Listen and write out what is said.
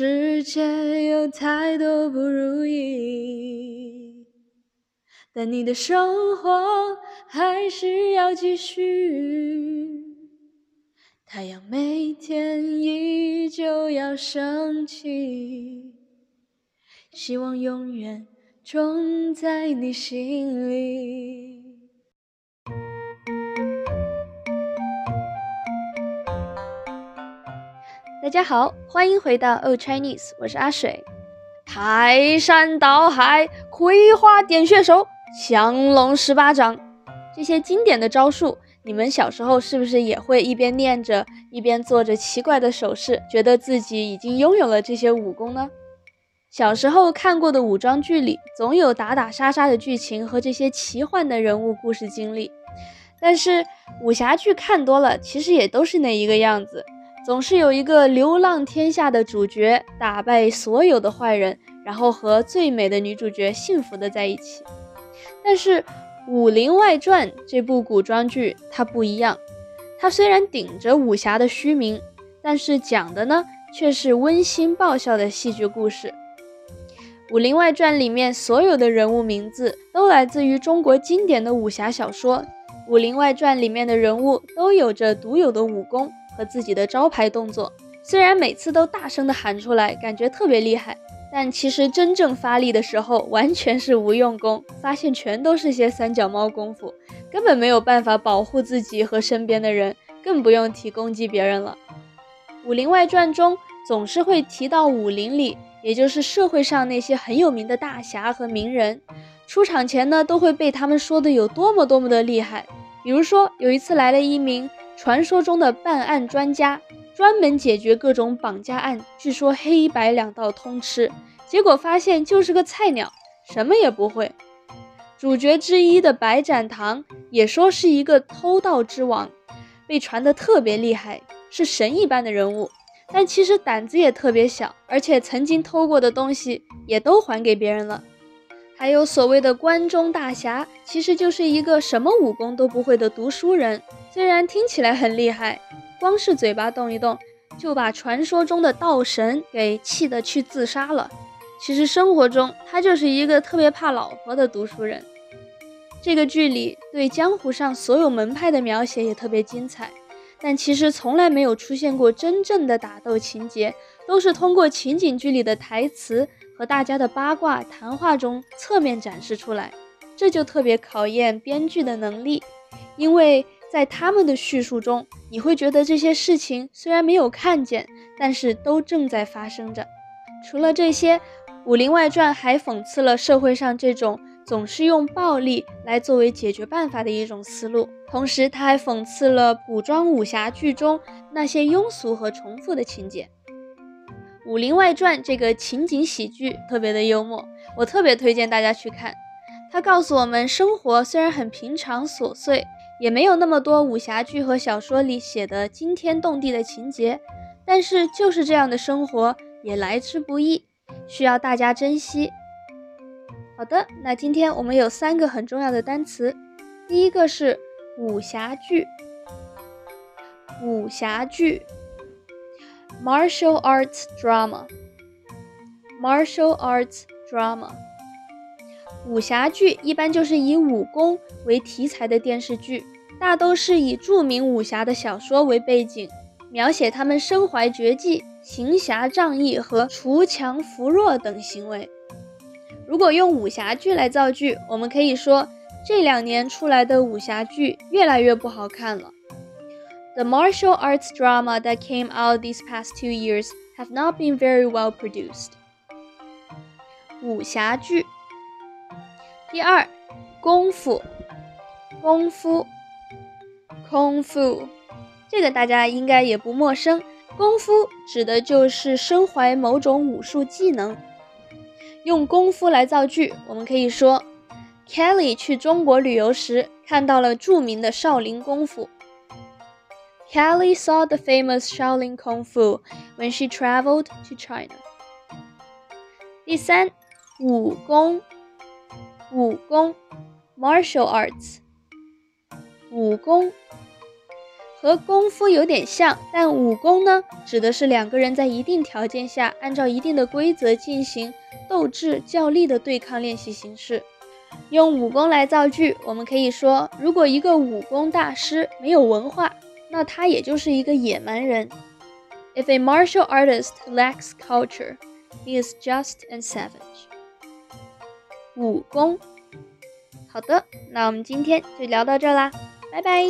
世界有太多不如意，但你的生活还是要继续。太阳每天依旧要升起，希望永远种在你心里。大家好，欢迎回到 Old Chinese，我是阿水。排山倒海，葵花点穴手，降龙十八掌，这些经典的招数，你们小时候是不是也会一边念着，一边做着奇怪的手势，觉得自己已经拥有了这些武功呢？小时候看过的武装剧里，总有打打杀杀的剧情和这些奇幻的人物故事经历。但是武侠剧看多了，其实也都是那一个样子。总是有一个流浪天下的主角打败所有的坏人，然后和最美的女主角幸福的在一起。但是《武林外传》这部古装剧它不一样，它虽然顶着武侠的虚名，但是讲的呢却是温馨爆笑的戏剧故事。《武林外传》里面所有的人物名字都来自于中国经典的武侠小说，《武林外传》里面的人物都有着独有的武功。和自己的招牌动作，虽然每次都大声的喊出来，感觉特别厉害，但其实真正发力的时候，完全是无用功，发现全都是些三脚猫功夫，根本没有办法保护自己和身边的人，更不用提攻击别人了。《武林外传》中总是会提到武林里，也就是社会上那些很有名的大侠和名人，出场前呢，都会被他们说的有多么多么的厉害。比如说，有一次来了一名。传说中的办案专家，专门解决各种绑架案，据说黑白两道通吃。结果发现就是个菜鸟，什么也不会。主角之一的白展堂也说是一个偷盗之王，被传得特别厉害，是神一般的人物。但其实胆子也特别小，而且曾经偷过的东西也都还给别人了。还有所谓的关中大侠，其实就是一个什么武功都不会的读书人。虽然听起来很厉害，光是嘴巴动一动，就把传说中的道神给气得去自杀了。其实生活中他就是一个特别怕老婆的读书人。这个剧里对江湖上所有门派的描写也特别精彩，但其实从来没有出现过真正的打斗情节，都是通过情景剧里的台词和大家的八卦谈话中侧面展示出来，这就特别考验编剧的能力，因为。在他们的叙述中，你会觉得这些事情虽然没有看见，但是都正在发生着。除了这些，《武林外传》还讽刺了社会上这种总是用暴力来作为解决办法的一种思路，同时他还讽刺了古装武侠剧中那些庸俗和重复的情节。《武林外传》这个情景喜剧特别的幽默，我特别推荐大家去看。它告诉我们，生活虽然很平常琐碎。也没有那么多武侠剧和小说里写的惊天动地的情节，但是就是这样的生活也来之不易，需要大家珍惜。好的，那今天我们有三个很重要的单词，第一个是武侠剧，武侠剧，martial arts drama，martial arts drama。武侠剧一般就是以武功为题材的电视剧，大都是以著名武侠的小说为背景，描写他们身怀绝技、行侠仗义和锄强扶弱等行为。如果用武侠剧来造句，我们可以说这两年出来的武侠剧越来越不好看了。The martial arts drama that came out these past two years have not been very well produced. 武侠剧。第二，功夫，功夫，功夫，这个大家应该也不陌生。功夫指的就是身怀某种武术技能。用功夫来造句，我们可以说：Kelly 去中国旅游时看到了著名的少林功夫。Kelly saw the famous Shaolin Kung Fu when she traveled to China。第三，武功。武功，martial arts。武功，和功夫有点像，但武功呢，指的是两个人在一定条件下，按照一定的规则进行斗智较力的对抗练习形式。用武功来造句，我们可以说，如果一个武功大师没有文化，那他也就是一个野蛮人。If a martial artist lacks culture, he is just a savage. 武功。好的，那我们今天就聊到这啦，拜拜。